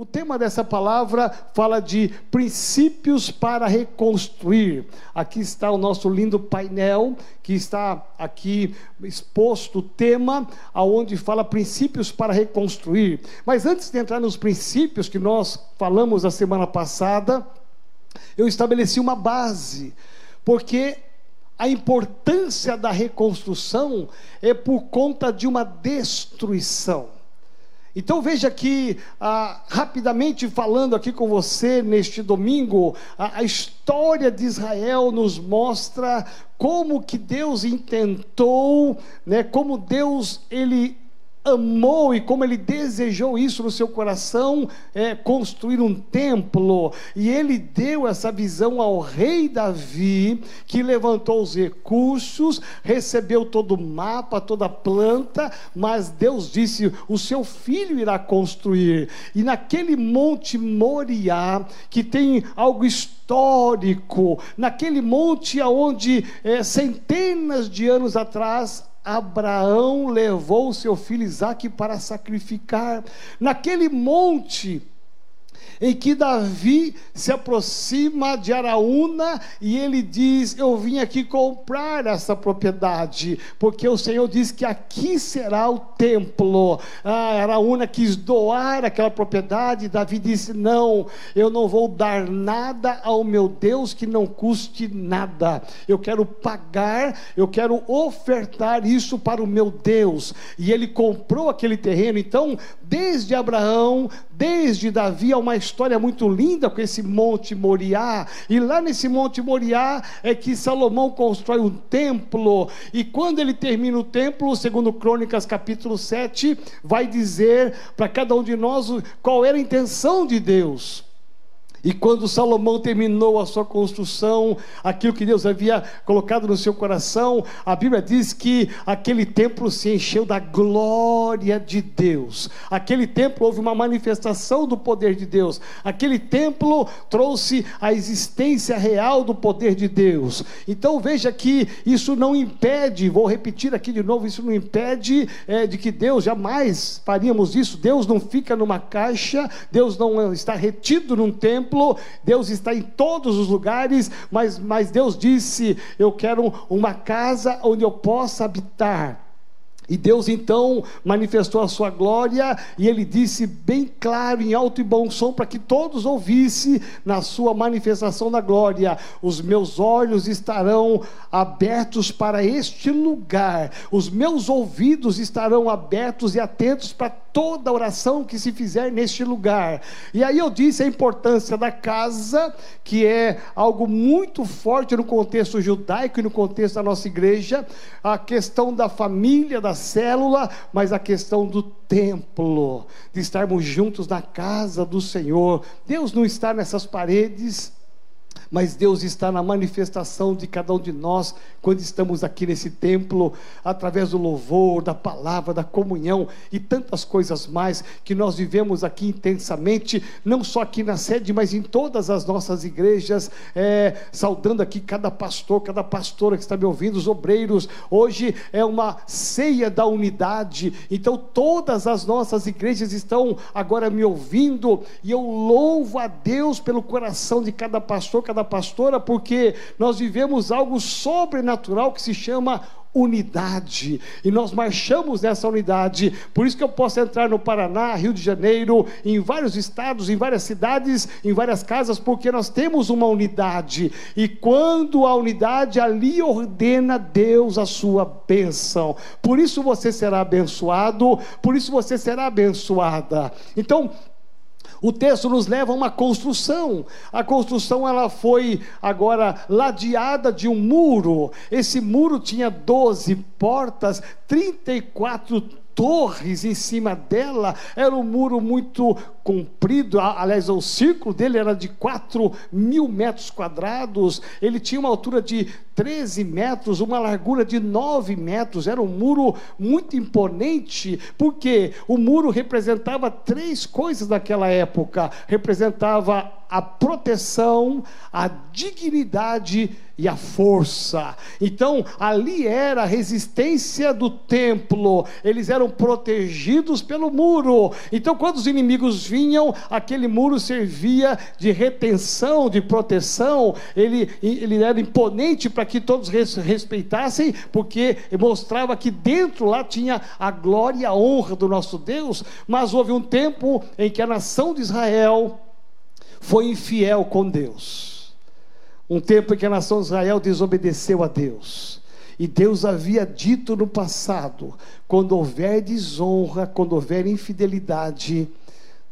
O tema dessa palavra fala de princípios para reconstruir. Aqui está o nosso lindo painel que está aqui exposto o tema aonde fala princípios para reconstruir. Mas antes de entrar nos princípios que nós falamos a semana passada, eu estabeleci uma base, porque a importância da reconstrução é por conta de uma destruição. Então veja que, ah, rapidamente falando aqui com você neste domingo, a, a história de Israel nos mostra como que Deus intentou, né, como Deus ele amou e como ele desejou isso no seu coração, é, construir um templo, e ele deu essa visão ao rei Davi, que levantou os recursos, recebeu todo o mapa, toda a planta, mas Deus disse: o seu filho irá construir, e naquele monte Moriá, que tem algo histórico, naquele monte aonde é, centenas de anos atrás Abraão levou seu filho Isaque para sacrificar. Naquele monte, em que Davi se aproxima de Araúna e ele diz: Eu vim aqui comprar essa propriedade, porque o Senhor diz que aqui será o templo. Ah, Araúna quis doar aquela propriedade, Davi disse: Não, eu não vou dar nada ao meu Deus que não custe nada. Eu quero pagar, eu quero ofertar isso para o meu Deus. E ele comprou aquele terreno. Então, desde Abraão, desde Davi, há uma história muito linda com esse Monte Moriá. E lá nesse Monte Moriá é que Salomão constrói um templo. E quando ele termina o templo, segundo Crônicas capítulo 7, vai dizer para cada um de nós qual era a intenção de Deus. E quando Salomão terminou a sua construção, aquilo que Deus havia colocado no seu coração, a Bíblia diz que aquele templo se encheu da glória de Deus. Aquele templo houve uma manifestação do poder de Deus. Aquele templo trouxe a existência real do poder de Deus. Então veja que isso não impede, vou repetir aqui de novo, isso não impede é, de que Deus jamais faríamos isso. Deus não fica numa caixa, Deus não está retido num templo templo, Deus está em todos os lugares, mas, mas Deus disse: Eu quero uma casa onde eu possa habitar. E Deus então manifestou a sua glória, e ele disse bem claro, em alto e bom som, para que todos ouvissem na sua manifestação da glória: Os meus olhos estarão abertos para este lugar, os meus ouvidos estarão abertos e atentos para toda oração que se fizer neste lugar. E aí eu disse a importância da casa, que é algo muito forte no contexto judaico e no contexto da nossa igreja, a questão da família, da célula, mas a questão do templo, de estarmos juntos na casa do Senhor. Deus não está nessas paredes, mas Deus está na manifestação de cada um de nós quando estamos aqui nesse templo, através do louvor, da palavra, da comunhão e tantas coisas mais que nós vivemos aqui intensamente, não só aqui na sede, mas em todas as nossas igrejas, é, saudando aqui cada pastor, cada pastora que está me ouvindo, os obreiros. Hoje é uma ceia da unidade, então todas as nossas igrejas estão agora me ouvindo e eu louvo a Deus pelo coração de cada pastor, cada pastora, porque nós vivemos algo sobrenatural que se chama unidade, e nós marchamos nessa unidade. Por isso que eu posso entrar no Paraná, Rio de Janeiro, em vários estados, em várias cidades, em várias casas, porque nós temos uma unidade. E quando a unidade ali ordena Deus a sua bênção. Por isso você será abençoado, por isso você será abençoada. Então, o texto nos leva a uma construção. A construção ela foi agora ladeada de um muro. Esse muro tinha 12 portas, 34 torres em cima dela, era um muro muito comprido, aliás, o círculo dele era de 4 mil metros quadrados, ele tinha uma altura de 13 metros, uma largura de 9 metros, era um muro muito imponente, porque o muro representava três coisas naquela época: representava a proteção, a dignidade e a força. Então, ali era a resistência do templo, eles eram protegidos pelo muro. Então, quando os inimigos vinham, aquele muro servia de retenção, de proteção, ele, ele era imponente para que todos respeitassem, porque mostrava que dentro lá tinha a glória e a honra do nosso Deus. Mas houve um tempo em que a nação de Israel foi infiel com Deus um tempo em que a nação de Israel desobedeceu a Deus. E Deus havia dito no passado: quando houver desonra, quando houver infidelidade,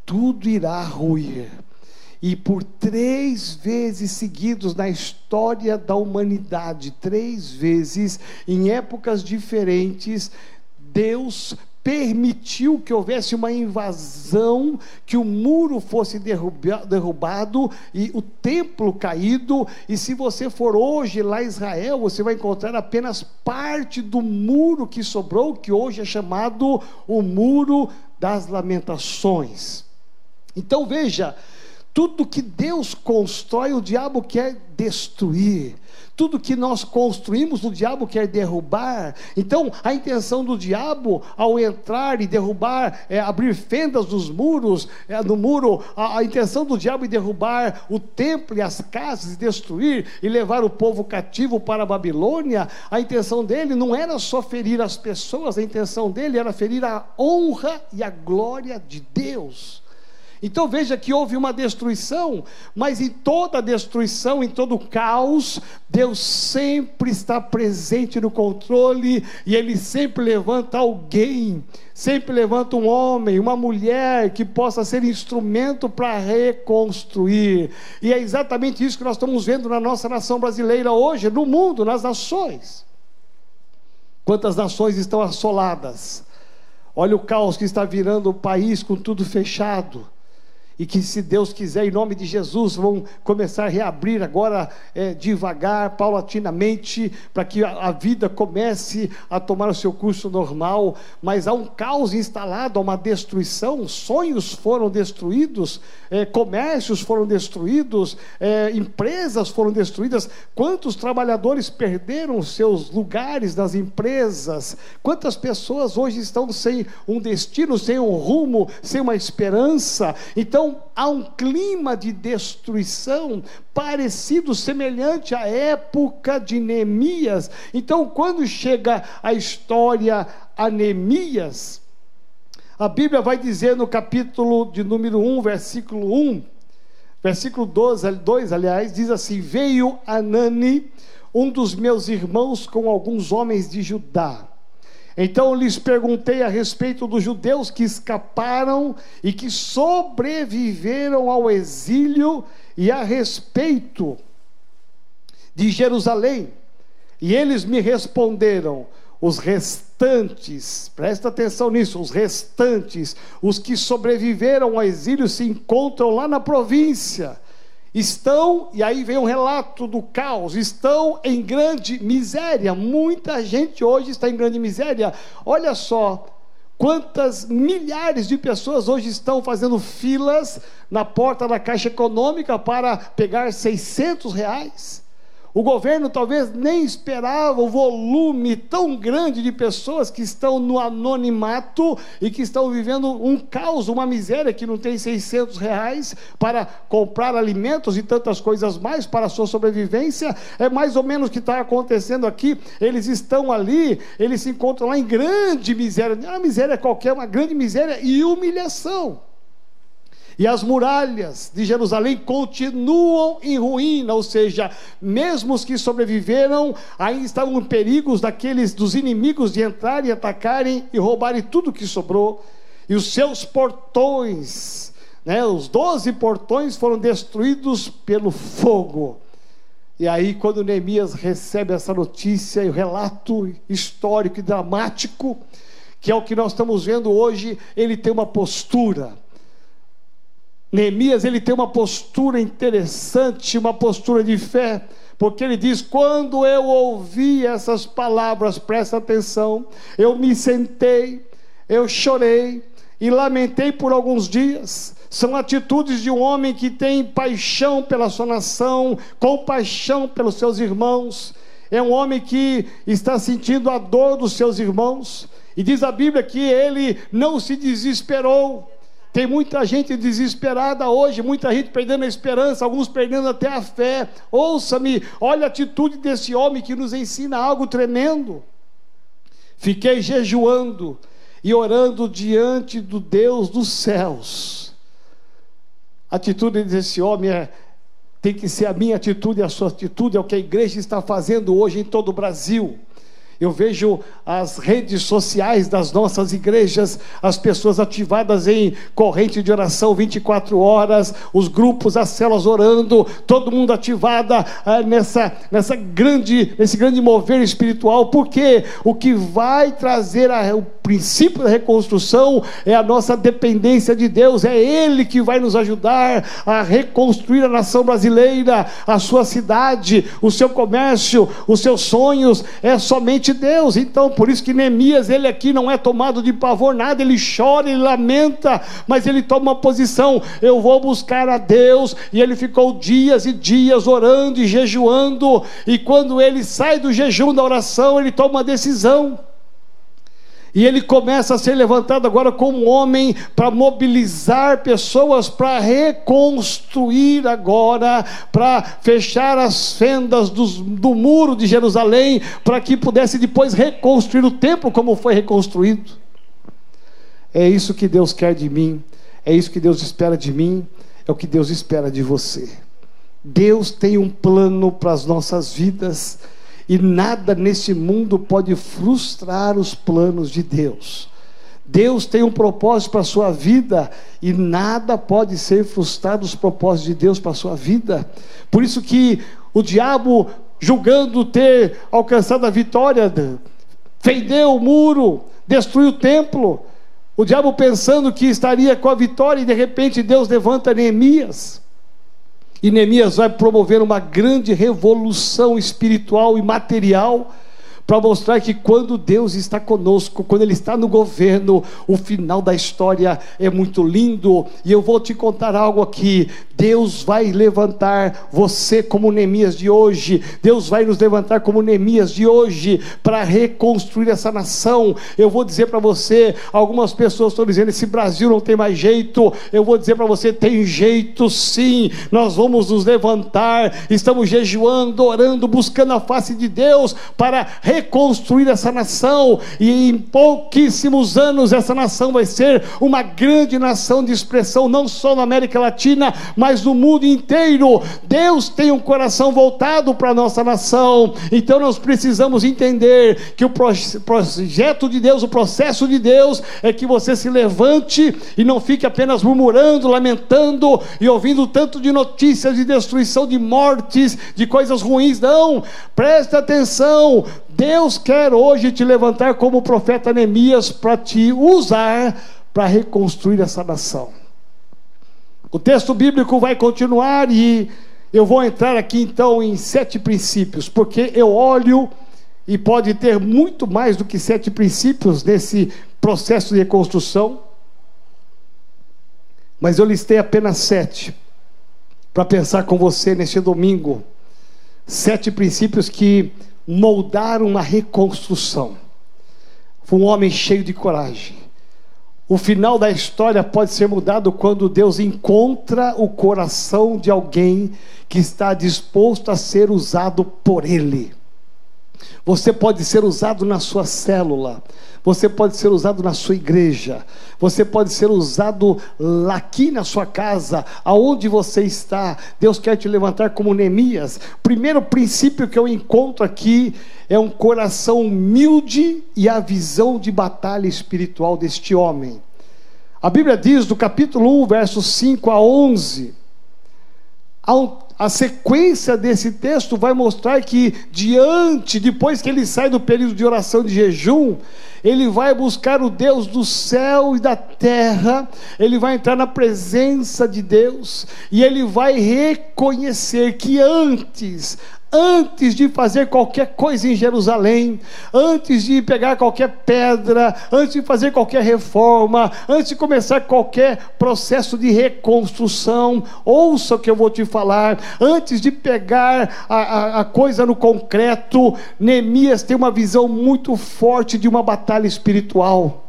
tudo irá ruir. E por três vezes seguidos na história da humanidade, três vezes, em épocas diferentes, Deus permitiu que houvesse uma invasão, que o muro fosse derrubado e o templo caído. E se você for hoje lá em Israel, você vai encontrar apenas parte do muro que sobrou, que hoje é chamado o Muro das Lamentações. Então veja, tudo que Deus constrói, o diabo quer destruir. Tudo que nós construímos, o diabo quer derrubar. Então, a intenção do diabo, ao entrar e derrubar, é, abrir fendas nos muros, é, no muro, a, a intenção do diabo é derrubar o templo e as casas, destruir e levar o povo cativo para a Babilônia. A intenção dele não era só ferir as pessoas, a intenção dele era ferir a honra e a glória de Deus. Então veja que houve uma destruição, mas em toda destruição, em todo caos, Deus sempre está presente no controle e Ele sempre levanta alguém, sempre levanta um homem, uma mulher que possa ser instrumento para reconstruir. E é exatamente isso que nós estamos vendo na nossa nação brasileira hoje, no mundo, nas nações. Quantas nações estão assoladas? Olha o caos que está virando o país com tudo fechado e que, se Deus quiser, em nome de Jesus, vão começar a reabrir agora é, devagar, paulatinamente, para que a, a, vida comece a tomar o seu curso normal. Mas há um caos instalado, há uma destruição, sonhos foram destruídos, é, comércios foram destruídos, é, empresas foram destruídas. Quantos trabalhadores perderam seus lugares nas empresas? Quantas pessoas hoje estão sem um destino, sem um rumo, sem uma esperança? Então, então há um clima de destruição parecido, semelhante à época de Neemias. Então, quando chega a história a Neemias, a Bíblia vai dizer no capítulo de número 1, versículo 1, versículo 12, 2, aliás, diz assim: Veio Anani, um dos meus irmãos, com alguns homens de Judá então lhes perguntei a respeito dos judeus que escaparam e que sobreviveram ao exílio e a respeito de Jerusalém. E eles me responderam: os restantes, presta atenção nisso, os restantes, os que sobreviveram ao exílio se encontram lá na província estão, e aí vem um relato do caos, estão em grande miséria. Muita gente hoje está em grande miséria. Olha só, Quantas milhares de pessoas hoje estão fazendo filas na porta da Caixa Econômica para pegar 600 reais? O governo talvez nem esperava o volume tão grande de pessoas que estão no anonimato e que estão vivendo um caos, uma miséria, que não tem 600 reais para comprar alimentos e tantas coisas mais para a sua sobrevivência. É mais ou menos o que está acontecendo aqui. Eles estão ali, eles se encontram lá em grande miséria. Não é uma miséria qualquer, uma grande miséria e humilhação. E as muralhas de Jerusalém continuam em ruína, ou seja, mesmo os que sobreviveram ainda estavam em perigos daqueles dos inimigos de entrarem, atacarem e roubarem tudo que sobrou. E os seus portões, né, os doze portões foram destruídos pelo fogo. E aí, quando Neemias recebe essa notícia e o relato histórico e dramático, que é o que nós estamos vendo hoje, ele tem uma postura Neemias ele tem uma postura interessante, uma postura de fé, porque ele diz: quando eu ouvi essas palavras, presta atenção, eu me sentei, eu chorei e lamentei por alguns dias. São atitudes de um homem que tem paixão pela sua nação, compaixão pelos seus irmãos. É um homem que está sentindo a dor dos seus irmãos. E diz a Bíblia que ele não se desesperou. Tem muita gente desesperada hoje, muita gente perdendo a esperança, alguns perdendo até a fé. Ouça-me, olha a atitude desse homem que nos ensina algo tremendo. Fiquei jejuando e orando diante do Deus dos céus. A atitude desse homem é, tem que ser a minha atitude, a sua atitude, é o que a igreja está fazendo hoje em todo o Brasil. Eu vejo as redes sociais das nossas igrejas, as pessoas ativadas em corrente de oração 24 horas, os grupos, as células orando, todo mundo ativada ah, nessa, nessa grande, nesse grande mover espiritual, porque o que vai trazer a, o princípio da reconstrução é a nossa dependência de Deus, é Ele que vai nos ajudar a reconstruir a nação brasileira, a sua cidade, o seu comércio, os seus sonhos, é somente Deus. Então, por isso que Neemias, ele aqui não é tomado de pavor nada, ele chora, ele lamenta, mas ele toma uma posição: eu vou buscar a Deus. E ele ficou dias e dias orando e jejuando, e quando ele sai do jejum da oração, ele toma uma decisão. E ele começa a ser levantado agora como homem para mobilizar pessoas para reconstruir agora, para fechar as fendas dos, do muro de Jerusalém, para que pudesse depois reconstruir o templo como foi reconstruído. É isso que Deus quer de mim, é isso que Deus espera de mim, é o que Deus espera de você. Deus tem um plano para as nossas vidas e nada nesse mundo pode frustrar os planos de Deus. Deus tem um propósito para a sua vida e nada pode ser frustrado os propósitos de Deus para a sua vida. Por isso que o diabo, julgando ter alcançado a vitória, fendeu o muro, destruiu o templo. O diabo pensando que estaria com a vitória e de repente Deus levanta Neemias. E Neemias vai promover uma grande revolução espiritual e material para mostrar que quando Deus está conosco, quando Ele está no governo, o final da história é muito lindo. E eu vou te contar algo aqui. Deus vai levantar você como Neemias de hoje. Deus vai nos levantar como Neemias de hoje para reconstruir essa nação. Eu vou dizer para você, algumas pessoas estão dizendo esse Brasil não tem mais jeito. Eu vou dizer para você, tem jeito sim. Nós vamos nos levantar. Estamos jejuando, orando, buscando a face de Deus para reconstruir essa nação. E em pouquíssimos anos essa nação vai ser uma grande nação de expressão não só na América Latina, mas mas no mundo inteiro. Deus tem um coração voltado para a nossa nação. Então nós precisamos entender que o projeto de Deus, o processo de Deus, é que você se levante e não fique apenas murmurando, lamentando e ouvindo tanto de notícias de destruição, de mortes, de coisas ruins. Não, preste atenção. Deus quer hoje te levantar como profeta Neemias para te usar para reconstruir essa nação. O texto bíblico vai continuar e eu vou entrar aqui então em sete princípios, porque eu olho e pode ter muito mais do que sete princípios nesse processo de reconstrução, mas eu listei apenas sete para pensar com você neste domingo. Sete princípios que moldaram uma reconstrução. Foi um homem cheio de coragem o final da história pode ser mudado quando Deus encontra o coração de alguém que está disposto a ser usado por Ele. Você pode ser usado na sua célula, você pode ser usado na sua igreja, você pode ser usado aqui na sua casa, aonde você está. Deus quer te levantar como Neemias. Primeiro princípio que eu encontro aqui é um coração humilde e a visão de batalha espiritual deste homem. A Bíblia diz, do capítulo 1, versos 5 a 11, a sequência desse texto vai mostrar que, diante, depois que ele sai do período de oração de jejum, ele vai buscar o Deus do céu e da terra, ele vai entrar na presença de Deus, e ele vai reconhecer que antes, antes de fazer qualquer coisa em Jerusalém, antes de pegar qualquer pedra, antes de fazer qualquer reforma, antes de começar qualquer processo de reconstrução, ouça o que eu vou te falar, antes de pegar a, a, a coisa no concreto, Neemias tem uma visão muito forte de uma batalha espiritual.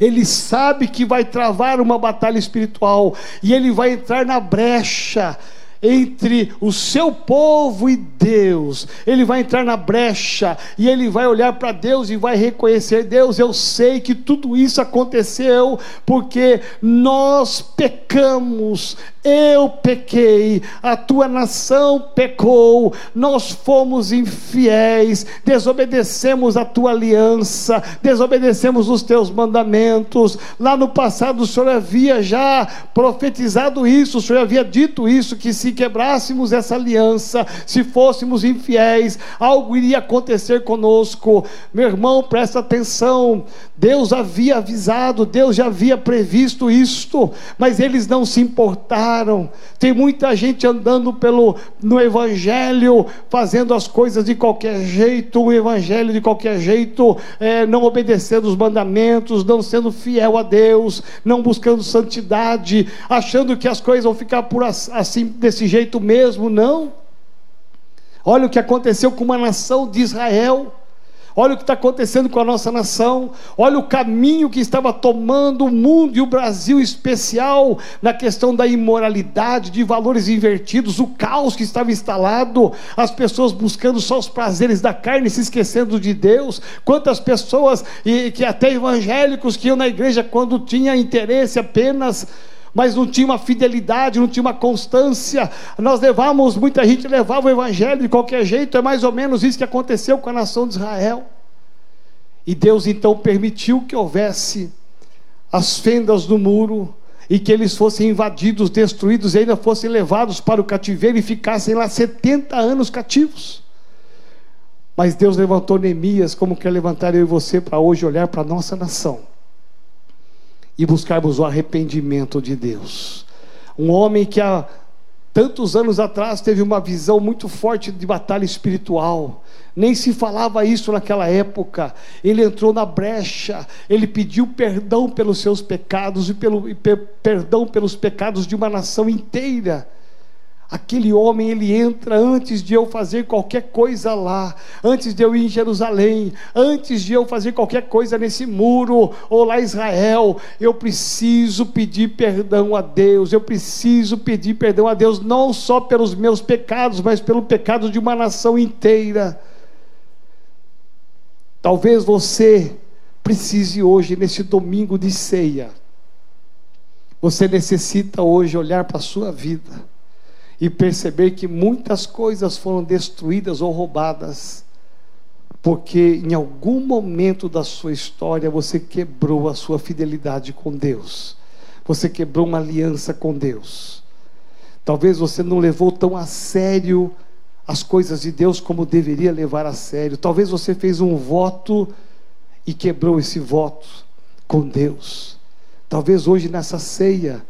Ele sabe que vai travar uma batalha espiritual e ele vai entrar na brecha entre o seu povo e Deus. Ele vai entrar na brecha e ele vai olhar para Deus e vai reconhecer: Deus, eu sei que tudo isso aconteceu porque nós pecamos, eu pequei, a tua nação pecou, nós fomos infiéis, desobedecemos a tua aliança, desobedecemos os teus mandamentos. Lá no passado o Senhor havia já profetizado isso, o Senhor havia dito isso: que se quebrássemos essa aliança, se fôssemos infiéis, algo iria acontecer conosco. Meu irmão, presta atenção. Deus havia avisado, Deus já havia previsto isto, mas eles não se importaram. Tem muita gente andando pelo no evangelho, fazendo as coisas de qualquer jeito, o evangelho de qualquer jeito, é, não obedecendo os mandamentos, não sendo fiel a Deus, não buscando santidade, achando que as coisas vão ficar por assim desse desse jeito mesmo, não. Olha o que aconteceu com uma nação de Israel. Olha o que está acontecendo com a nossa nação. Olha o caminho que estava tomando o mundo e o Brasil especial na questão da imoralidade, de valores invertidos, o caos que estava instalado, as pessoas buscando só os prazeres da carne, se esquecendo de Deus. Quantas pessoas, e que até evangélicos que iam na igreja quando tinha interesse apenas mas não tinha uma fidelidade, não tinha uma constância. Nós levamos, muita gente levava o evangelho de qualquer jeito, é mais ou menos isso que aconteceu com a nação de Israel. E Deus então permitiu que houvesse as fendas do muro e que eles fossem invadidos, destruídos e ainda fossem levados para o cativeiro e ficassem lá 70 anos cativos. Mas Deus levantou Neemias, como quer levantar eu e você para hoje olhar para a nossa nação e buscarmos o arrependimento de Deus. Um homem que há tantos anos atrás teve uma visão muito forte de batalha espiritual. Nem se falava isso naquela época. Ele entrou na brecha, ele pediu perdão pelos seus pecados e, pelo, e perdão pelos pecados de uma nação inteira. Aquele homem, ele entra antes de eu fazer qualquer coisa lá, antes de eu ir em Jerusalém, antes de eu fazer qualquer coisa nesse muro ou lá em Israel. Eu preciso pedir perdão a Deus, eu preciso pedir perdão a Deus, não só pelos meus pecados, mas pelo pecado de uma nação inteira. Talvez você precise hoje, nesse domingo de ceia, você necessita hoje olhar para a sua vida e perceber que muitas coisas foram destruídas ou roubadas, porque em algum momento da sua história você quebrou a sua fidelidade com Deus, você quebrou uma aliança com Deus. Talvez você não levou tão a sério as coisas de Deus como deveria levar a sério. Talvez você fez um voto e quebrou esse voto com Deus. Talvez hoje nessa ceia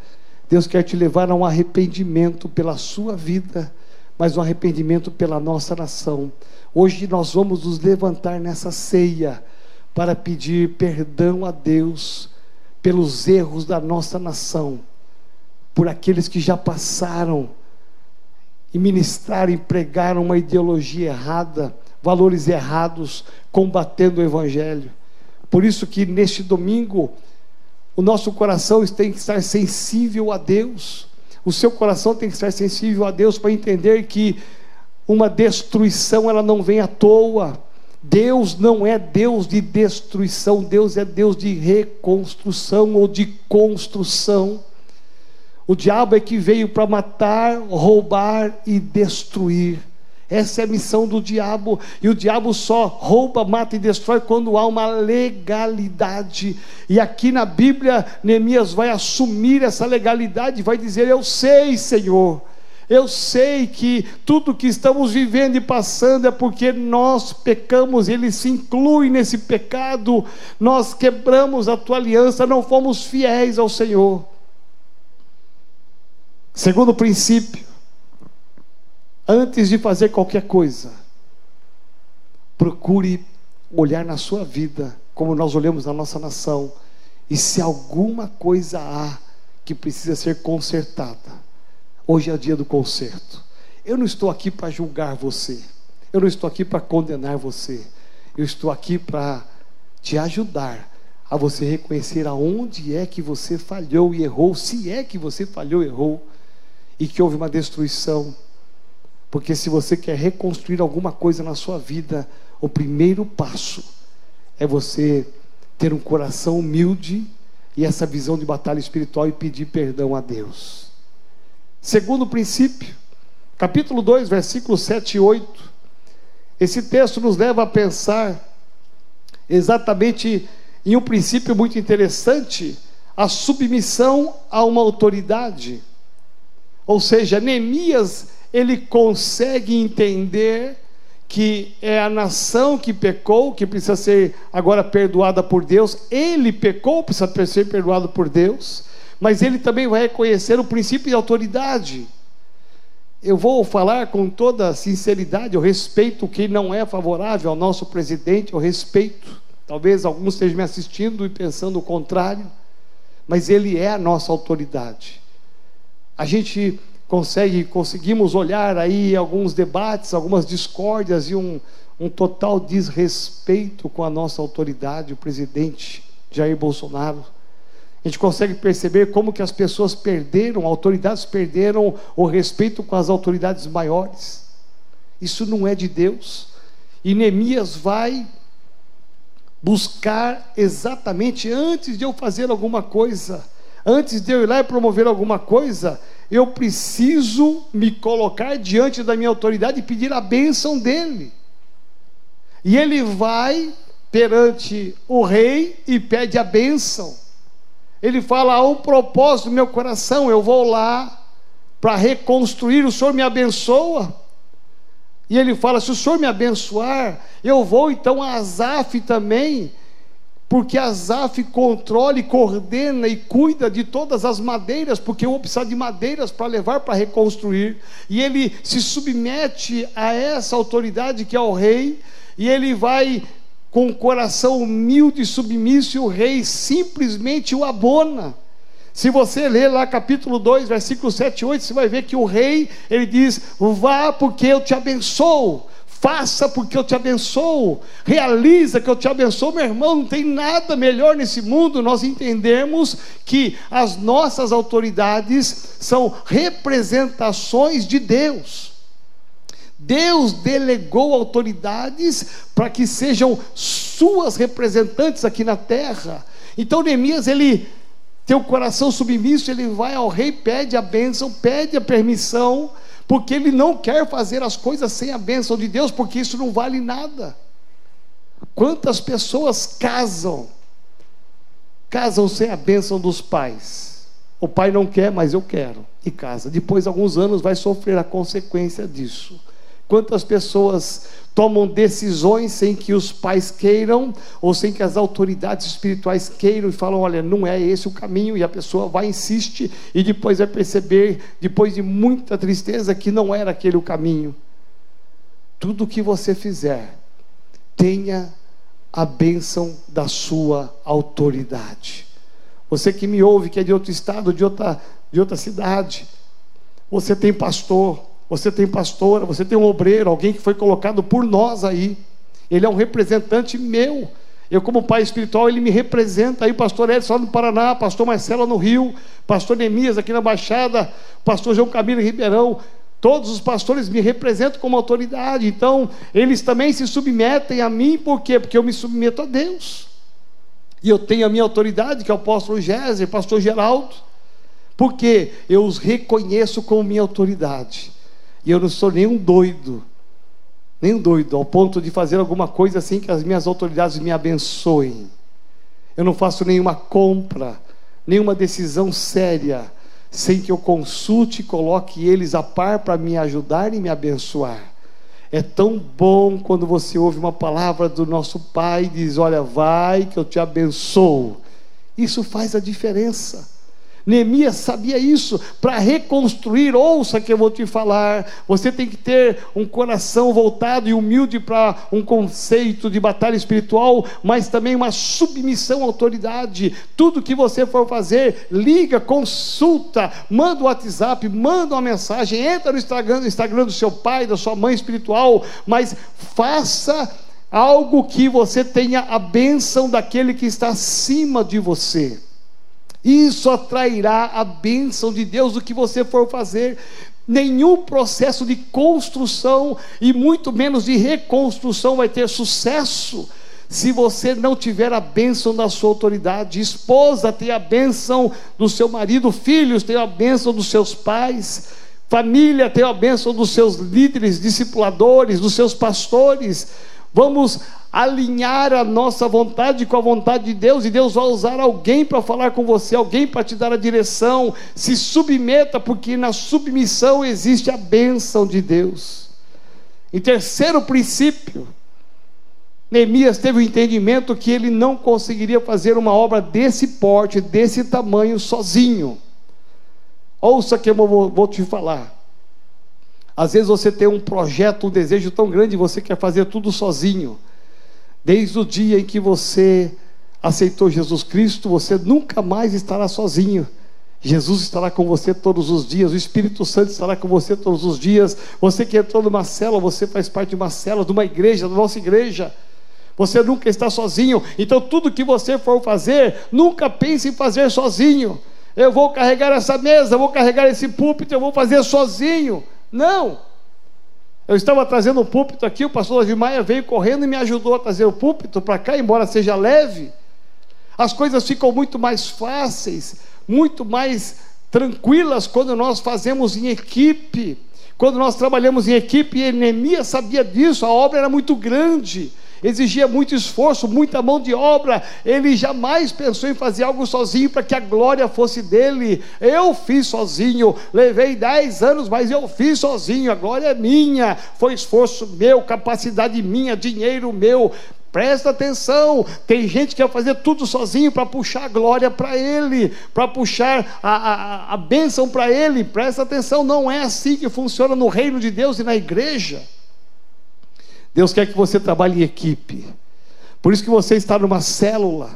Deus quer te levar a um arrependimento pela sua vida, mas um arrependimento pela nossa nação. Hoje nós vamos nos levantar nessa ceia para pedir perdão a Deus pelos erros da nossa nação, por aqueles que já passaram e ministraram e pregaram uma ideologia errada, valores errados, combatendo o Evangelho. Por isso que neste domingo o nosso coração tem que estar sensível a Deus. O seu coração tem que estar sensível a Deus para entender que uma destruição ela não vem à toa. Deus não é Deus de destruição, Deus é Deus de reconstrução ou de construção. O diabo é que veio para matar, roubar e destruir. Essa é a missão do diabo. E o diabo só rouba, mata e destrói quando há uma legalidade. E aqui na Bíblia, Neemias vai assumir essa legalidade, vai dizer: Eu sei, Senhor. Eu sei que tudo que estamos vivendo e passando é porque nós pecamos, ele se inclui nesse pecado, nós quebramos a tua aliança, não fomos fiéis ao Senhor. Segundo princípio, antes de fazer qualquer coisa, procure olhar na sua vida, como nós olhamos na nossa nação, e se alguma coisa há que precisa ser consertada. Hoje é o dia do conserto. Eu não estou aqui para julgar você. Eu não estou aqui para condenar você. Eu estou aqui para te ajudar a você reconhecer aonde é que você falhou e errou, se é que você falhou e errou, e que houve uma destruição. Porque se você quer reconstruir alguma coisa na sua vida, o primeiro passo é você ter um coração humilde e essa visão de batalha espiritual e pedir perdão a Deus. Segundo princípio, capítulo 2, versículos 7 e 8. Esse texto nos leva a pensar exatamente em um princípio muito interessante, a submissão a uma autoridade. Ou seja, Neemias, ele consegue entender que é a nação que pecou, que precisa ser agora perdoada por Deus. Ele pecou, precisa ser perdoado por Deus. Mas ele também vai reconhecer o princípio de autoridade. Eu vou falar com toda sinceridade, eu respeito quem não é favorável ao nosso presidente, eu respeito. Talvez alguns estejam me assistindo e pensando o contrário, mas ele é a nossa autoridade. A gente consegue, conseguimos olhar aí alguns debates, algumas discórdias e um, um total desrespeito com a nossa autoridade, o presidente Jair Bolsonaro. A gente consegue perceber como que as pessoas perderam, autoridades perderam o respeito com as autoridades maiores. Isso não é de Deus. E Neemias vai buscar exatamente antes de eu fazer alguma coisa, antes de eu ir lá e promover alguma coisa, eu preciso me colocar diante da minha autoridade e pedir a bênção dele. E ele vai perante o rei e pede a bênção. Ele fala: há um propósito no meu coração, eu vou lá para reconstruir, o Senhor me abençoa. E ele fala: se o Senhor me abençoar, eu vou então a Azaf também porque Azaf controla e coordena e cuida de todas as madeiras, porque eu vou precisar de madeiras para levar para reconstruir, e ele se submete a essa autoridade que é o rei, e ele vai com o coração humilde e submisso, e o rei simplesmente o abona. Se você ler lá capítulo 2, versículo 7 e 8, você vai ver que o rei, ele diz: Vá porque eu te abençoo faça porque eu te abençoo, realiza que eu te abençoo, meu irmão, não tem nada melhor nesse mundo nós entendemos que as nossas autoridades são representações de Deus. Deus delegou autoridades para que sejam suas representantes aqui na terra. Então Neemias ele tem o coração submisso, ele vai ao rei, pede a bênção, pede a permissão porque ele não quer fazer as coisas sem a bênção de Deus, porque isso não vale nada. Quantas pessoas casam, casam sem a bênção dos pais? O pai não quer, mas eu quero, e casa. Depois, alguns anos, vai sofrer a consequência disso. Quantas pessoas tomam decisões sem que os pais queiram, ou sem que as autoridades espirituais queiram e falam: olha, não é esse o caminho, e a pessoa vai, insiste, e depois vai perceber, depois de muita tristeza, que não era aquele o caminho. Tudo que você fizer, tenha a bênção da sua autoridade. Você que me ouve, que é de outro estado, de outra, de outra cidade, você tem pastor, você tem pastora, você tem um obreiro, alguém que foi colocado por nós aí. Ele é um representante meu. Eu, como pai espiritual, ele me representa aí, pastor Edson no Paraná, pastor Marcelo no Rio, pastor Nemias aqui na Baixada, pastor João Camilo em Ribeirão. Todos os pastores me representam como autoridade, então eles também se submetem a mim, por quê? Porque eu me submeto a Deus. E eu tenho a minha autoridade, que é o apóstolo Géser, pastor Geraldo, porque eu os reconheço como minha autoridade. E eu não sou nenhum doido, nem doido, ao ponto de fazer alguma coisa assim que as minhas autoridades me abençoem. Eu não faço nenhuma compra, nenhuma decisão séria, sem que eu consulte e coloque eles a par para me ajudar e me abençoar. É tão bom quando você ouve uma palavra do nosso Pai e diz: Olha, vai que eu te abençoo. Isso faz a diferença. Neemias sabia isso. Para reconstruir, ouça que eu vou te falar. Você tem que ter um coração voltado e humilde para um conceito de batalha espiritual, mas também uma submissão à autoridade. Tudo que você for fazer, liga, consulta, manda o WhatsApp, manda uma mensagem, entra no Instagram, no Instagram do seu pai, da sua mãe espiritual, mas faça algo que você tenha a bênção daquele que está acima de você. Isso atrairá a bênção de Deus do que você for fazer. Nenhum processo de construção e muito menos de reconstrução vai ter sucesso se você não tiver a bênção da sua autoridade. Esposa tem a bênção do seu marido, filhos tem a bênção dos seus pais, família tem a bênção dos seus líderes, discipuladores, dos seus pastores. Vamos alinhar a nossa vontade com a vontade de Deus, e Deus vai usar alguém para falar com você, alguém para te dar a direção. Se submeta, porque na submissão existe a bênção de Deus. Em terceiro princípio, Neemias teve o entendimento que ele não conseguiria fazer uma obra desse porte, desse tamanho, sozinho. Ouça que eu vou, vou te falar. Às vezes você tem um projeto, um desejo tão grande, você quer fazer tudo sozinho. Desde o dia em que você aceitou Jesus Cristo, você nunca mais estará sozinho. Jesus estará com você todos os dias, o Espírito Santo estará com você todos os dias. Você que entrou numa célula, você faz parte de uma célula, de uma igreja, da nossa igreja. Você nunca está sozinho. Então, tudo que você for fazer, nunca pense em fazer sozinho. Eu vou carregar essa mesa, eu vou carregar esse púlpito, eu vou fazer sozinho. Não. Eu estava trazendo o púlpito aqui, o pastor Davi Maia veio correndo e me ajudou a trazer o púlpito para cá, embora seja leve. As coisas ficam muito mais fáceis, muito mais tranquilas quando nós fazemos em equipe. Quando nós trabalhamos em equipe, e Neemias sabia disso, a obra era muito grande exigia muito esforço, muita mão de obra. Ele jamais pensou em fazer algo sozinho para que a glória fosse dele. Eu fiz sozinho, levei dez anos, mas eu fiz sozinho. A glória é minha, foi esforço meu, capacidade minha, dinheiro meu. Presta atenção, tem gente que quer fazer tudo sozinho para puxar a glória para ele, para puxar a, a, a bênção para ele. Presta atenção, não é assim que funciona no reino de Deus e na igreja. Deus quer que você trabalhe em equipe. Por isso que você está numa célula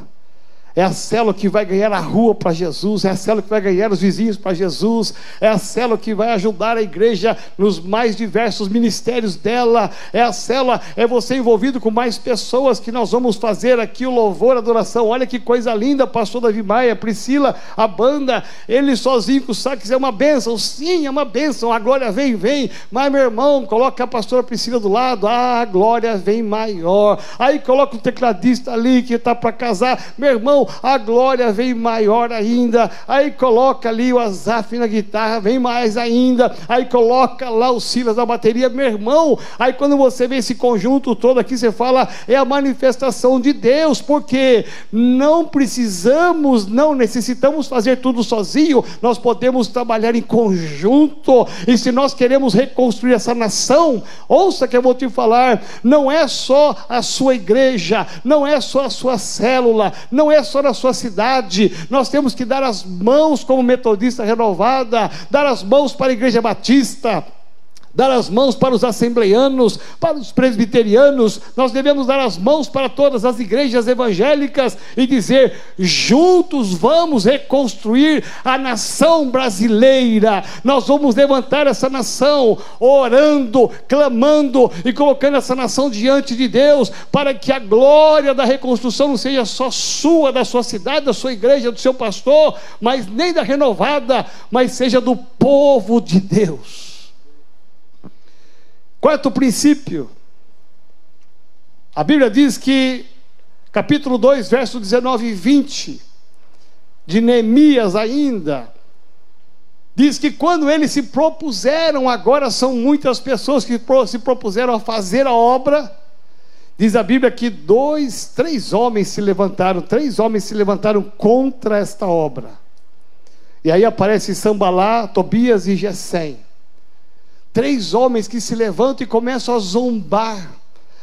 é a célula que vai ganhar a rua para Jesus, é a célula que vai ganhar os vizinhos para Jesus, é a célula que vai ajudar a igreja nos mais diversos ministérios dela, é a célula, é você envolvido com mais pessoas que nós vamos fazer aqui o louvor, a adoração. Olha que coisa linda, pastor Davi Maia, Priscila, a banda, ele sozinho com o sax é uma bênção, sim, é uma bênção, a glória vem, vem, mas meu irmão, coloca a pastora Priscila do lado, ah, a glória vem maior, aí coloca o tecladista ali que está para casar, meu irmão, a glória vem maior ainda. Aí coloca ali o Azaf na guitarra, vem mais ainda. Aí coloca lá o Silas na bateria, meu irmão. Aí quando você vê esse conjunto todo aqui, você fala, é a manifestação de Deus, porque não precisamos, não necessitamos fazer tudo sozinho, nós podemos trabalhar em conjunto. E se nós queremos reconstruir essa nação, ouça que eu vou te falar, não é só a sua igreja, não é só a sua célula, não é só na sua cidade. Nós temos que dar as mãos como metodista renovada, dar as mãos para a igreja batista dar as mãos para os assembleianos, para os presbiterianos, nós devemos dar as mãos para todas as igrejas evangélicas e dizer: juntos vamos reconstruir a nação brasileira, nós vamos levantar essa nação, orando, clamando e colocando essa nação diante de Deus, para que a glória da reconstrução não seja só sua, da sua cidade, da sua igreja, do seu pastor, mas nem da renovada, mas seja do povo de Deus. Quarto princípio. A Bíblia diz que, capítulo 2, verso 19 e 20, de Neemias ainda, diz que quando eles se propuseram, agora são muitas pessoas que se propuseram a fazer a obra, diz a Bíblia que dois, três homens se levantaram, três homens se levantaram contra esta obra. E aí aparece Sambalá, Tobias e Gesem três homens que se levantam e começam a zombar,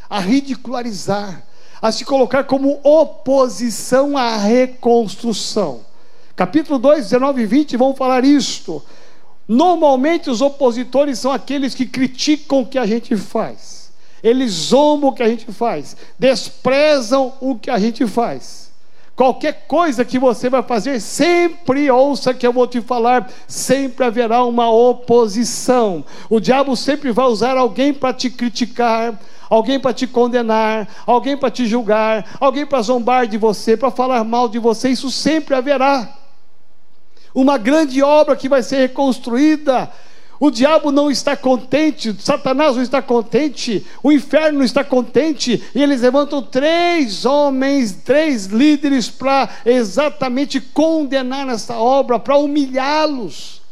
a ridicularizar, a se colocar como oposição à reconstrução. Capítulo 2, 19 e 20 vão falar isto. Normalmente os opositores são aqueles que criticam o que a gente faz. Eles zombam o que a gente faz, desprezam o que a gente faz. Qualquer coisa que você vai fazer, sempre ouça que eu vou te falar, sempre haverá uma oposição. O diabo sempre vai usar alguém para te criticar, alguém para te condenar, alguém para te julgar, alguém para zombar de você, para falar mal de você, isso sempre haverá. Uma grande obra que vai ser reconstruída o diabo não está contente, Satanás não está contente, o inferno não está contente, e eles levantam três homens, três líderes para exatamente condenar essa obra, para humilhá-los.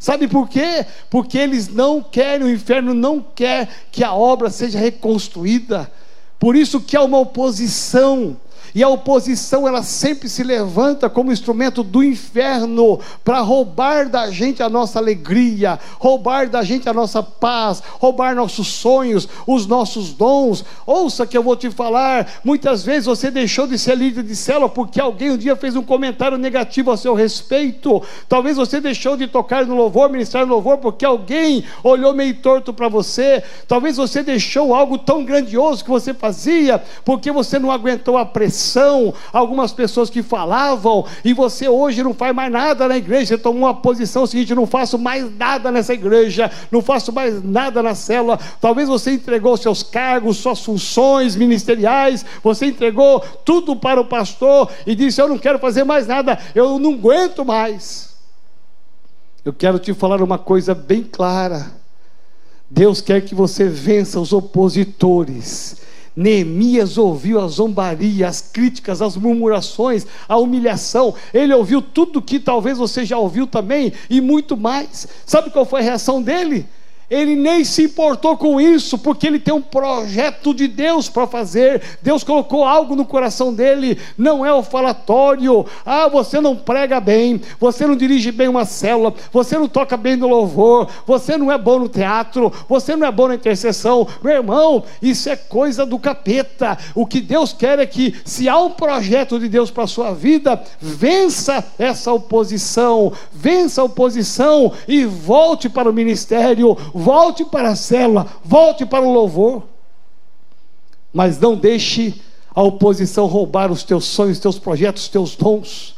Sabe por quê? Porque eles não querem, o inferno não quer que a obra seja reconstruída. Por isso que há uma oposição e a oposição, ela sempre se levanta como instrumento do inferno para roubar da gente a nossa alegria, roubar da gente a nossa paz, roubar nossos sonhos, os nossos dons. Ouça que eu vou te falar, muitas vezes você deixou de ser líder de célula porque alguém um dia fez um comentário negativo a seu respeito. Talvez você deixou de tocar no louvor, ministrar no louvor porque alguém olhou meio torto para você. Talvez você deixou algo tão grandioso que você fazia porque você não aguentou a pressão algumas pessoas que falavam, e você hoje não faz mais nada na igreja, você tomou uma posição seguinte: não faço mais nada nessa igreja, não faço mais nada na célula. Talvez você entregou seus cargos, suas funções ministeriais, você entregou tudo para o pastor e disse: Eu não quero fazer mais nada, eu não aguento mais. Eu quero te falar uma coisa bem clara. Deus quer que você vença os opositores Neemias ouviu a zombaria, as críticas, as murmurações, a humilhação. Ele ouviu tudo que talvez você já ouviu também e muito mais. Sabe qual foi a reação dele? Ele nem se importou com isso, porque ele tem um projeto de Deus para fazer. Deus colocou algo no coração dele, não é o falatório. Ah, você não prega bem, você não dirige bem uma célula, você não toca bem no louvor, você não é bom no teatro, você não é bom na intercessão. Meu irmão, isso é coisa do capeta. O que Deus quer é que, se há um projeto de Deus para a sua vida, vença essa oposição, vença a oposição e volte para o ministério volte para a célula, volte para o louvor. Mas não deixe a oposição roubar os teus sonhos, os teus projetos, os teus dons.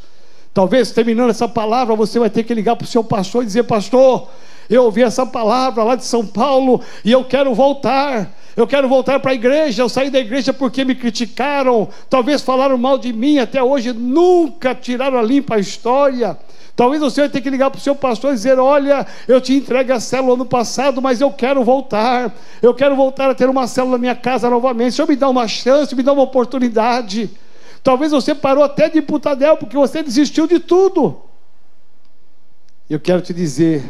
Talvez terminando essa palavra, você vai ter que ligar para o seu pastor e dizer: Pastor, eu ouvi essa palavra lá de São Paulo e eu quero voltar. Eu quero voltar para a igreja. Eu saí da igreja porque me criticaram, talvez falaram mal de mim. Até hoje nunca tiraram a limpa a história. Talvez você vai ter que ligar para o seu pastor e dizer: Olha, eu te entreguei a célula ano passado, mas eu quero voltar. Eu quero voltar a ter uma célula na minha casa novamente. O Senhor me dá uma chance, me dá uma oportunidade. Talvez você parou até de putadel porque você desistiu de tudo. Eu quero te dizer,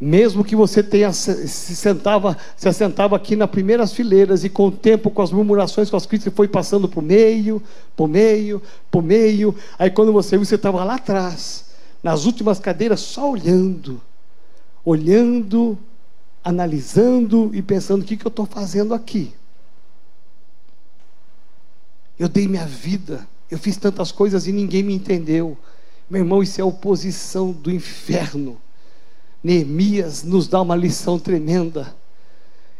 mesmo que você tenha se sentava, se assentava aqui nas primeiras fileiras e com o tempo, com as murmurações, com as críticas, foi passando por meio, por meio, por meio. Aí quando você viu, você estava lá atrás nas últimas cadeiras só olhando, olhando, analisando e pensando: o que, que eu estou fazendo aqui? Eu dei minha vida, eu fiz tantas coisas e ninguém me entendeu. Meu irmão, isso é oposição do inferno. Neemias nos dá uma lição tremenda.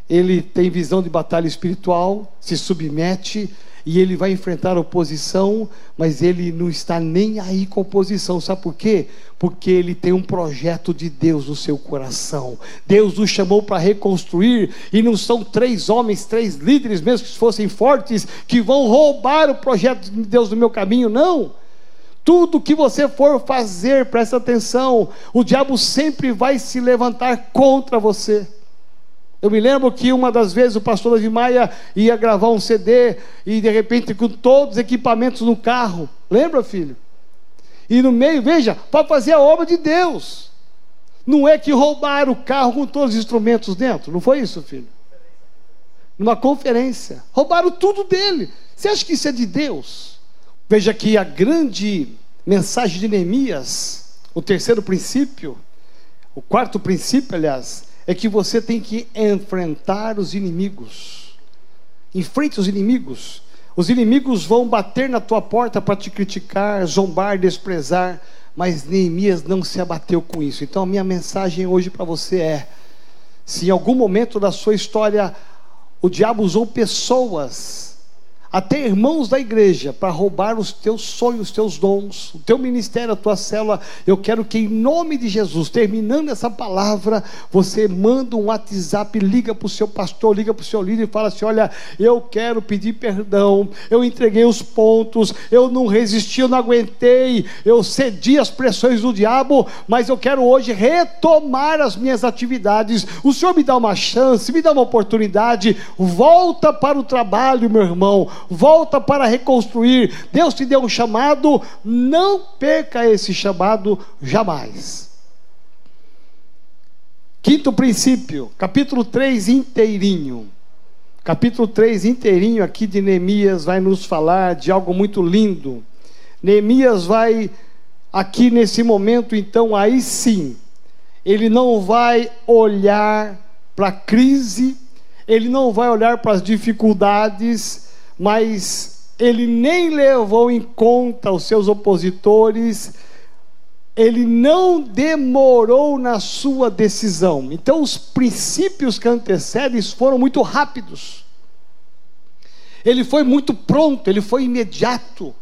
Ele tem visão de batalha espiritual, se submete, e ele vai enfrentar oposição, mas ele não está nem aí com oposição. Sabe por quê? Porque ele tem um projeto de Deus no seu coração. Deus o chamou para reconstruir, e não são três homens, três líderes, mesmo que fossem fortes, que vão roubar o projeto de Deus no meu caminho, não. Tudo que você for fazer, presta atenção, o diabo sempre vai se levantar contra você. Eu me lembro que uma das vezes o pastor Davi Maia ia gravar um CD e de repente com todos os equipamentos no carro. Lembra, filho? E no meio, veja, para fazer a obra de Deus. Não é que roubaram o carro com todos os instrumentos dentro. Não foi isso, filho? Numa conferência. Roubaram tudo dele. Você acha que isso é de Deus? Veja que a grande mensagem de Neemias, o terceiro princípio, o quarto princípio, aliás, é que você tem que enfrentar os inimigos. Enfrente os inimigos. Os inimigos vão bater na tua porta para te criticar, zombar, desprezar, mas Neemias não se abateu com isso. Então a minha mensagem hoje para você é: se em algum momento da sua história o diabo usou pessoas até irmãos da igreja, para roubar os teus sonhos, os teus dons, o teu ministério, a tua célula. Eu quero que, em nome de Jesus, terminando essa palavra, você manda um WhatsApp, liga para o seu pastor, liga para o seu líder e fala assim: Olha, eu quero pedir perdão, eu entreguei os pontos, eu não resisti, eu não aguentei, eu cedi às pressões do diabo, mas eu quero hoje retomar as minhas atividades. O Senhor me dá uma chance, me dá uma oportunidade, volta para o trabalho, meu irmão volta para reconstruir. Deus te deu um chamado, não perca esse chamado jamais. Quinto princípio, capítulo 3 inteirinho. Capítulo 3 inteirinho aqui de Neemias vai nos falar de algo muito lindo. Neemias vai aqui nesse momento, então, aí sim, ele não vai olhar para a crise, ele não vai olhar para as dificuldades, mas ele nem levou em conta os seus opositores, ele não demorou na sua decisão. Então, os princípios que antecedem foram muito rápidos. Ele foi muito pronto, ele foi imediato.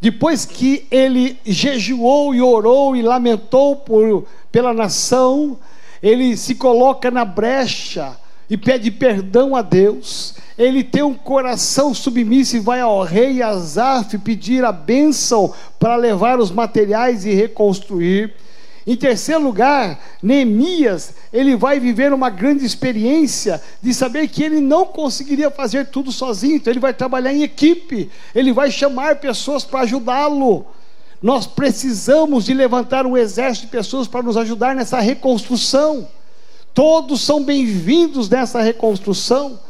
Depois que ele jejuou e orou e lamentou por, pela nação, ele se coloca na brecha e pede perdão a Deus ele tem um coração submisso e vai ao rei Azaf pedir a bênção para levar os materiais e reconstruir. Em terceiro lugar, Neemias, ele vai viver uma grande experiência de saber que ele não conseguiria fazer tudo sozinho, então ele vai trabalhar em equipe, ele vai chamar pessoas para ajudá-lo. Nós precisamos de levantar um exército de pessoas para nos ajudar nessa reconstrução. Todos são bem-vindos nessa reconstrução.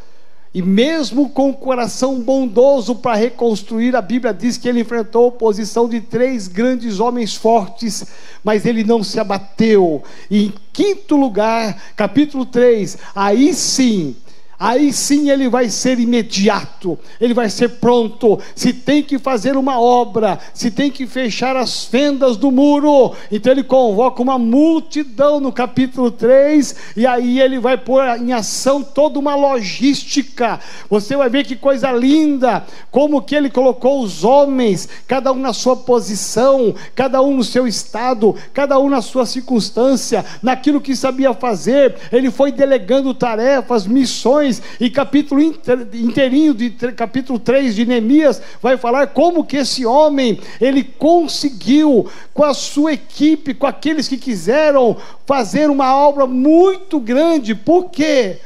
E mesmo com o coração bondoso para reconstruir, a Bíblia diz que ele enfrentou a oposição de três grandes homens fortes, mas ele não se abateu. E em quinto lugar, capítulo 3, aí sim, aí sim ele vai ser imediato, ele vai ser pronto. Se tem que fazer uma obra, se tem que fechar as fendas do muro, então ele convoca uma multidão no capítulo 3, e aí ele vai pôr em ação toda uma logística. Você vai ver que coisa linda, como que ele colocou os homens, cada um na sua posição, cada um no seu estado, cada um na sua circunstância, naquilo que sabia fazer, ele foi delegando tarefas, missões e capítulo inteirinho de capítulo 3 de Neemias vai falar como que esse homem, ele conseguiu com a sua equipe, com aqueles que quiseram fazer uma obra muito grande. Por quê?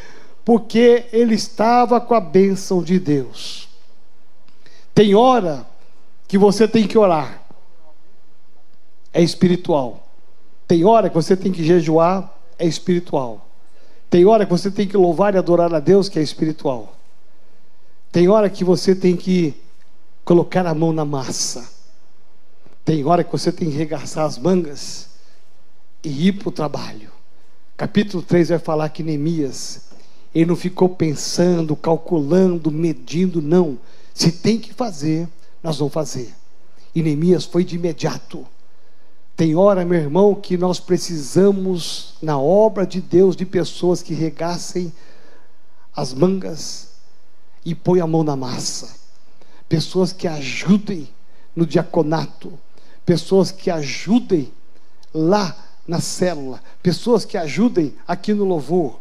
Porque ele estava com a bênção de Deus. Tem hora que você tem que orar. É espiritual. Tem hora que você tem que jejuar, é espiritual. Tem hora que você tem que louvar e adorar a Deus, que é espiritual. Tem hora que você tem que colocar a mão na massa. Tem hora que você tem que regaçar as mangas e ir para o trabalho. Capítulo 3 vai falar que Neemias, ele não ficou pensando, calculando, medindo, não. Se tem que fazer, nós vamos fazer. E Neemias foi de imediato. Tem hora, meu irmão, que nós precisamos, na obra de Deus, de pessoas que regassem as mangas e põem a mão na massa. Pessoas que ajudem no diaconato. Pessoas que ajudem lá na célula. Pessoas que ajudem aqui no louvor.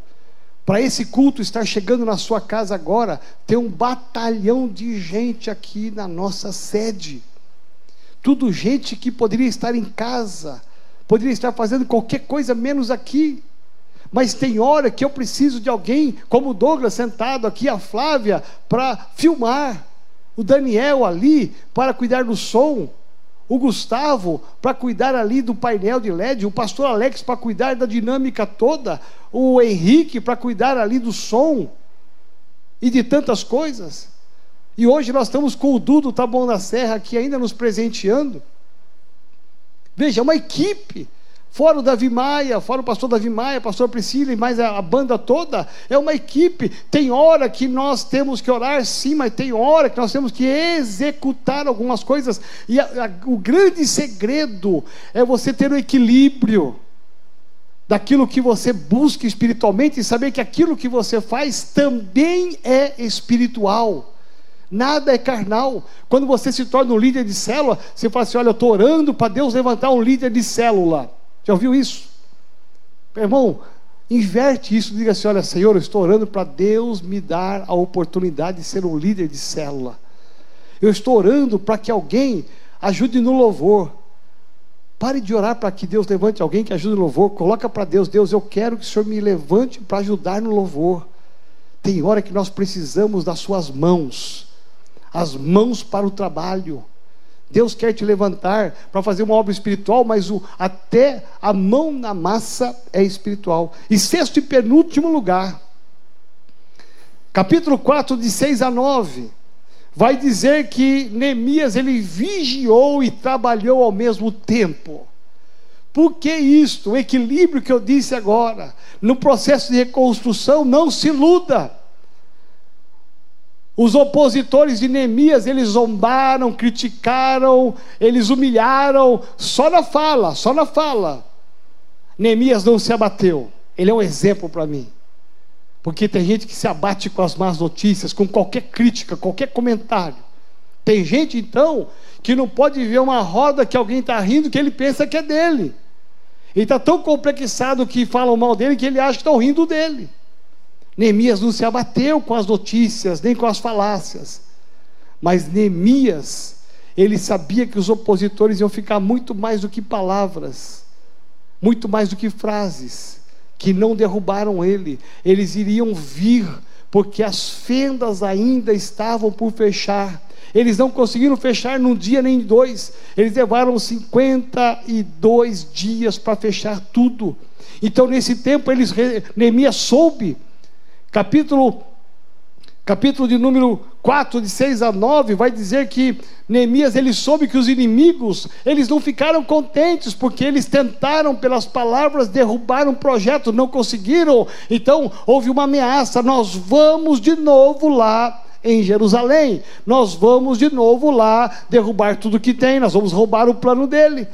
Para esse culto estar chegando na sua casa agora, tem um batalhão de gente aqui na nossa sede. Tudo gente que poderia estar em casa, poderia estar fazendo qualquer coisa menos aqui. Mas tem hora que eu preciso de alguém, como o Douglas sentado aqui, a Flávia, para filmar. O Daniel ali, para cuidar do som. O Gustavo, para cuidar ali do painel de LED. O pastor Alex, para cuidar da dinâmica toda. O Henrique, para cuidar ali do som. E de tantas coisas. E hoje nós estamos com o Dudo Taboão da Serra aqui ainda nos presenteando. Veja, uma equipe Fora o Davi Maia, fora o pastor Davi Maia, pastor Priscila e mais a, a, banda toda, é uma equipe. Tem hora que nós temos que orar, sim, mas tem hora que nós temos que executar algumas coisas. E a, a, o grande segredo é você ter o um equilíbrio daquilo que você busca espiritualmente e saber que aquilo que você faz também é espiritual. Nada é carnal. Quando você se torna um líder de célula, você fala assim: olha, eu estou orando para Deus levantar um líder de célula. Já ouviu isso? Irmão, inverte isso, diga assim: olha, Senhor, eu estou orando para Deus me dar a oportunidade de ser um líder de célula. Eu estou orando para que alguém ajude no louvor. Pare de orar para que Deus levante alguém que ajude no louvor. Coloca para Deus, Deus, eu quero que o Senhor me levante para ajudar no louvor. Tem hora que nós precisamos das suas mãos, as mãos para o trabalho. Deus quer te levantar para fazer uma obra espiritual, mas o, até a mão na massa é espiritual. E sexto e penúltimo lugar, capítulo 4, de 6 a 9, vai dizer que Neemias ele vigiou e trabalhou ao mesmo tempo. Por que isto? O equilíbrio que eu disse agora. No processo de reconstrução, não se iluda. Os opositores de Neemias, eles zombaram, criticaram, eles humilharam, só na fala, só na fala. Neemias não se abateu. Ele é um exemplo para mim. Porque tem gente que se abate com as más notícias, com qualquer crítica, qualquer comentário. Tem gente, então, que não pode ver uma roda que alguém está rindo que ele pensa que é dele. Ele está tão complexado que falam mal dele que ele acha que estão rindo dele. Neemias não se abateu com as notícias, nem com as falácias. Mas Neemias, ele sabia que os opositores iam ficar muito mais do que palavras, muito mais do que frases, que não derrubaram ele. Eles iriam vir, porque as fendas ainda estavam por fechar. Eles não conseguiram fechar num dia nem em dois. Eles levaram 52 dias para fechar tudo. Então, nesse tempo, eles, Neemias soube capítulo, capítulo de número 4, de 6 a 9, vai dizer que Neemias ele soube que os inimigos, eles não ficaram contentes, porque eles tentaram pelas palavras derrubar um projeto, não conseguiram. Então houve uma ameaça: nós vamos de novo lá em Jerusalém, nós vamos de novo lá derrubar tudo que tem, nós vamos roubar o plano dele.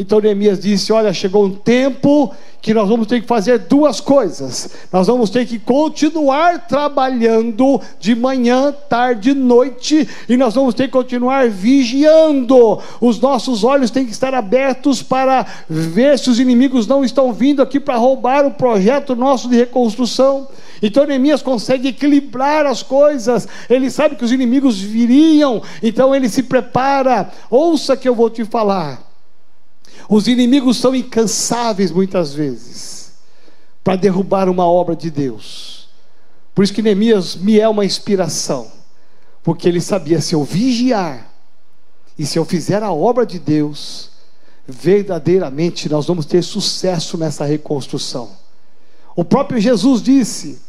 Então Neemias disse: Olha, chegou um tempo que nós vamos ter que fazer duas coisas. Nós vamos ter que continuar trabalhando de manhã, tarde, noite, e nós vamos ter que continuar vigiando. Os nossos olhos têm que estar abertos para ver se os inimigos não estão vindo aqui para roubar o projeto nosso de reconstrução. Então Neemias consegue equilibrar as coisas, ele sabe que os inimigos viriam, então ele se prepara. Ouça que eu vou te falar. Os inimigos são incansáveis muitas vezes para derrubar uma obra de Deus. Por isso que Neemias me é uma inspiração, porque ele sabia se eu vigiar e se eu fizer a obra de Deus, verdadeiramente nós vamos ter sucesso nessa reconstrução. O próprio Jesus disse: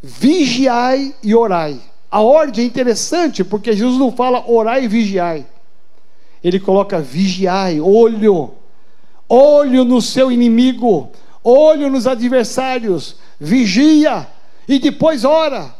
vigiai e orai. A ordem é interessante, porque Jesus não fala orai e vigiai ele coloca vigiai, olho, olho no seu inimigo, olho nos adversários, vigia e depois ora.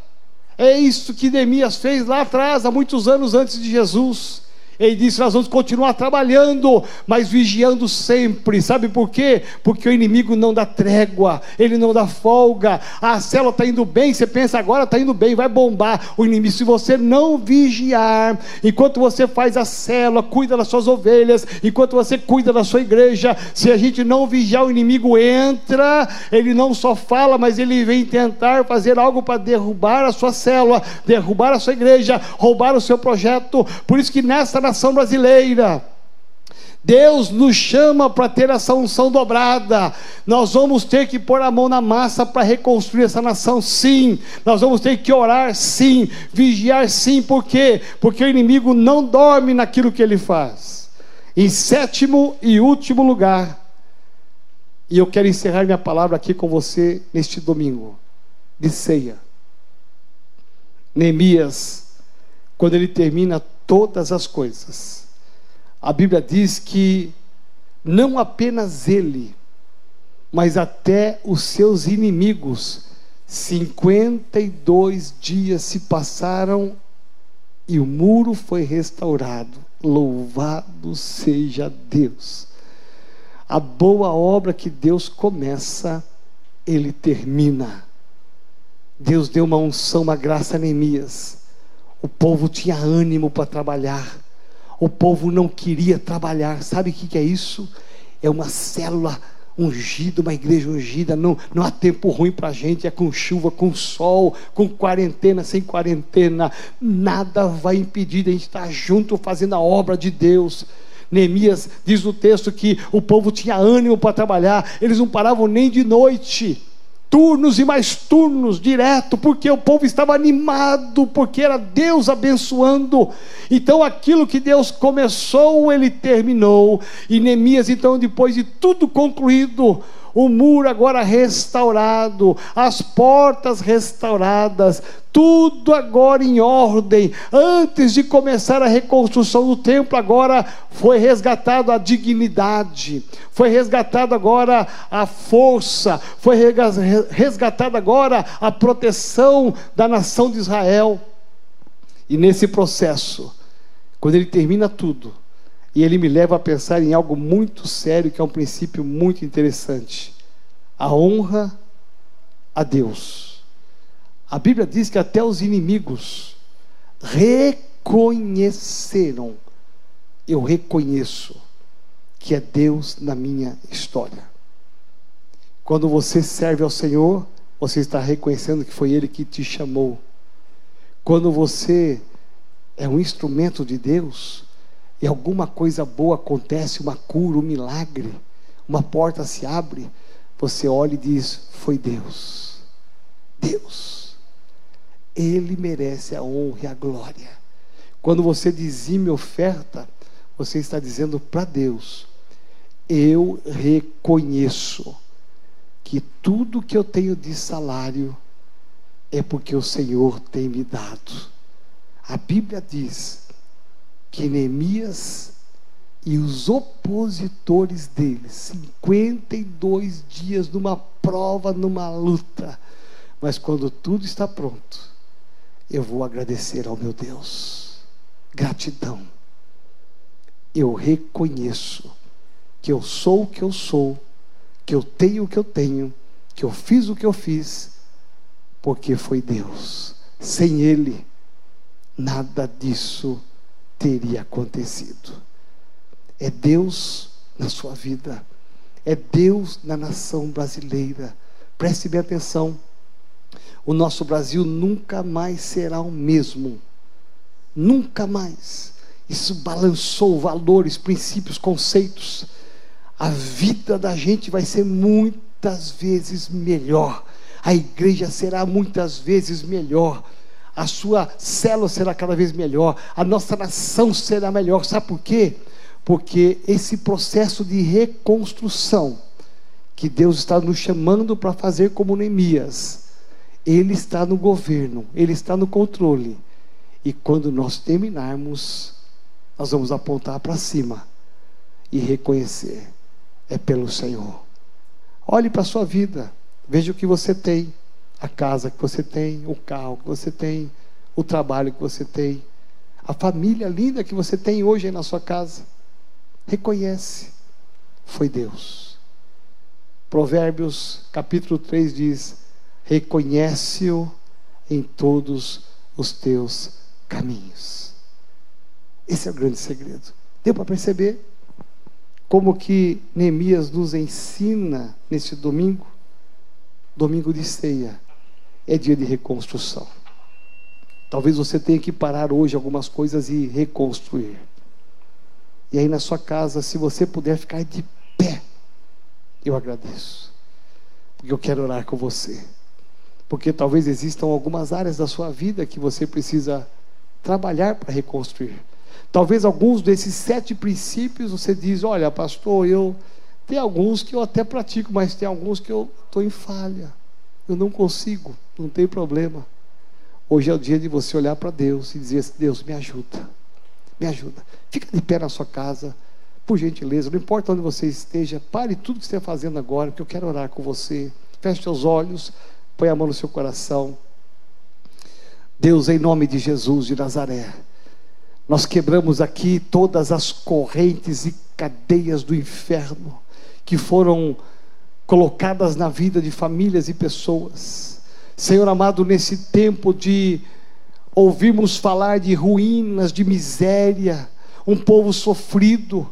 É isso que Neemias fez lá atrás, há muitos anos antes de Jesus. Ele disse: Nós vamos continuar trabalhando, mas vigiando sempre. Sabe por quê? Porque o inimigo não dá trégua, ele não dá folga. A célula está indo bem, você pensa agora está indo bem, vai bombar. O inimigo, se você não vigiar, enquanto você faz a célula, cuida das suas ovelhas, enquanto você cuida da sua igreja, se a gente não vigiar, o inimigo entra, ele não só fala, mas ele vem tentar fazer algo para derrubar a sua célula, derrubar a sua igreja, roubar o seu projeto. Por isso que nessa nação brasileira. Deus nos chama para ter essa unção dobrada. Nós vamos ter que pôr a mão na massa para reconstruir essa nação, sim. Nós vamos ter que orar, sim. Vigiar, sim. Por quê? Porque o inimigo não dorme naquilo que ele faz. Em sétimo e último lugar, e eu quero encerrar minha palavra aqui com você neste domingo de ceia. Neemias, quando ele termina todas as coisas. A Bíblia diz que não apenas ele, mas até os seus inimigos. 52 dias se passaram e o muro foi restaurado. Louvado seja Deus. A boa obra que Deus começa, Ele termina. Deus deu uma unção, uma graça a Neemias. O povo tinha ânimo para trabalhar. O povo não queria trabalhar. Sabe o que é isso? É uma célula ungida, uma igreja ungida. Não, não há tempo ruim para a gente. É com chuva, com sol, com quarentena, sem quarentena. Nada vai impedir de a gente estar junto fazendo a obra de Deus. Neemias diz no texto que o povo tinha ânimo para trabalhar, eles não paravam nem de noite turnos e mais turnos direto, porque o povo estava animado, porque era Deus abençoando. Então aquilo que Deus começou, ele terminou. E Neemias, então, depois de tudo concluído, o muro agora restaurado, as portas restauradas, tudo agora em ordem. Antes de começar a reconstrução do templo, agora foi resgatado a dignidade, foi resgatado agora a força, foi resgatado agora a proteção da nação de Israel. E nesse processo, quando ele termina tudo, e ele me leva a pensar em algo muito sério, que é um princípio muito interessante: a honra a Deus. A Bíblia diz que até os inimigos reconheceram, eu reconheço que é Deus na minha história. Quando você serve ao Senhor, você está reconhecendo que foi Ele que te chamou. Quando você é um instrumento de Deus, e alguma coisa boa acontece, uma cura, um milagre, uma porta se abre, você olha e diz: Foi Deus. Deus. Ele merece a honra e a glória. Quando você dizime oferta, você está dizendo para Deus: Eu reconheço que tudo que eu tenho de salário é porque o Senhor tem me dado. A Bíblia diz que Neemias e os opositores dele, 52 dias numa prova, numa luta, mas quando tudo está pronto, eu vou agradecer ao meu Deus. Gratidão. Eu reconheço que eu sou o que eu sou, que eu tenho o que eu tenho, que eu fiz o que eu fiz, porque foi Deus. Sem Ele, nada disso teria acontecido. É Deus na sua vida, é Deus na nação brasileira. Preste bem atenção. O nosso Brasil nunca mais será o mesmo. Nunca mais. Isso balançou valores, princípios, conceitos. A vida da gente vai ser muitas vezes melhor. A igreja será muitas vezes melhor a sua célula será cada vez melhor, a nossa nação será melhor. Sabe por quê? Porque esse processo de reconstrução que Deus está nos chamando para fazer como Neemias, ele está no governo, ele está no controle. E quando nós terminarmos, nós vamos apontar para cima e reconhecer: é pelo Senhor. Olhe para a sua vida, veja o que você tem a casa que você tem, o carro que você tem, o trabalho que você tem, a família linda que você tem hoje aí na sua casa. Reconhece, foi Deus. Provérbios capítulo 3 diz: Reconhece-o em todos os teus caminhos. Esse é o grande segredo. Deu para perceber como que Neemias nos ensina neste domingo? Domingo de ceia é dia de reconstrução. Talvez você tenha que parar hoje algumas coisas e reconstruir. E aí na sua casa, se você puder ficar de pé, eu agradeço. Porque eu quero orar com você. Porque talvez existam algumas áreas da sua vida que você precisa trabalhar para reconstruir. Talvez alguns desses sete princípios você diz: olha, pastor, eu tem alguns que eu até pratico, mas tem alguns que eu estou em falha. Eu não consigo, não tem problema. Hoje é o dia de você olhar para Deus e dizer: Deus, me ajuda, me ajuda. Fica de pé na sua casa, por gentileza, não importa onde você esteja, pare tudo que você está fazendo agora, porque eu quero orar com você. Feche seus olhos, põe a mão no seu coração. Deus, em nome de Jesus de Nazaré, nós quebramos aqui todas as correntes e cadeias do inferno que foram colocadas na vida de famílias e pessoas. Senhor amado, nesse tempo de ouvirmos falar de ruínas, de miséria, um povo sofrido,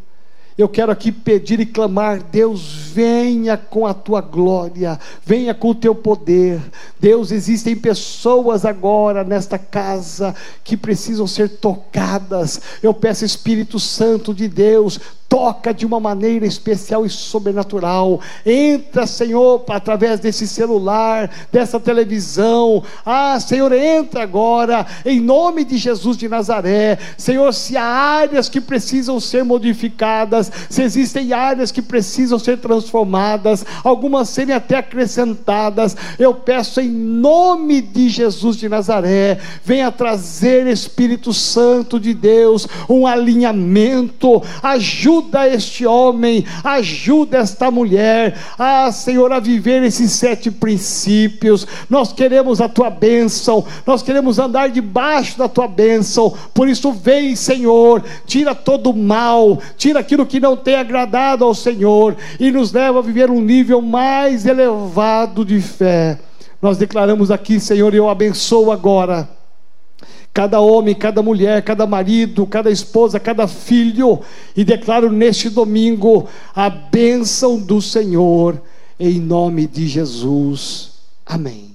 eu quero aqui pedir e clamar: Deus, venha com a tua glória, venha com o teu poder. Deus, existem pessoas agora nesta casa que precisam ser tocadas. Eu peço, Espírito Santo de Deus, toca de uma maneira especial e sobrenatural. Entra, Senhor, através desse celular, dessa televisão. Ah, Senhor, entra agora, em nome de Jesus de Nazaré. Senhor, se há áreas que precisam ser modificadas, se existem áreas que precisam ser transformadas, algumas serem até acrescentadas, eu peço em nome de Jesus de Nazaré, venha trazer, Espírito Santo de Deus, um alinhamento, ajuda ajuda este homem, ajuda esta mulher, ah, Senhor, a viver esses sete princípios. Nós queremos a tua bênção, nós queremos andar debaixo da tua bênção. Por isso, vem, Senhor, tira todo o mal, tira aquilo que não tem agradado ao Senhor e nos leva a viver um nível mais elevado de fé. Nós declaramos aqui, Senhor, e eu abençoo agora cada homem, cada mulher, cada marido, cada esposa, cada filho, e declaro neste domingo a bênção do Senhor, em nome de Jesus. Amém.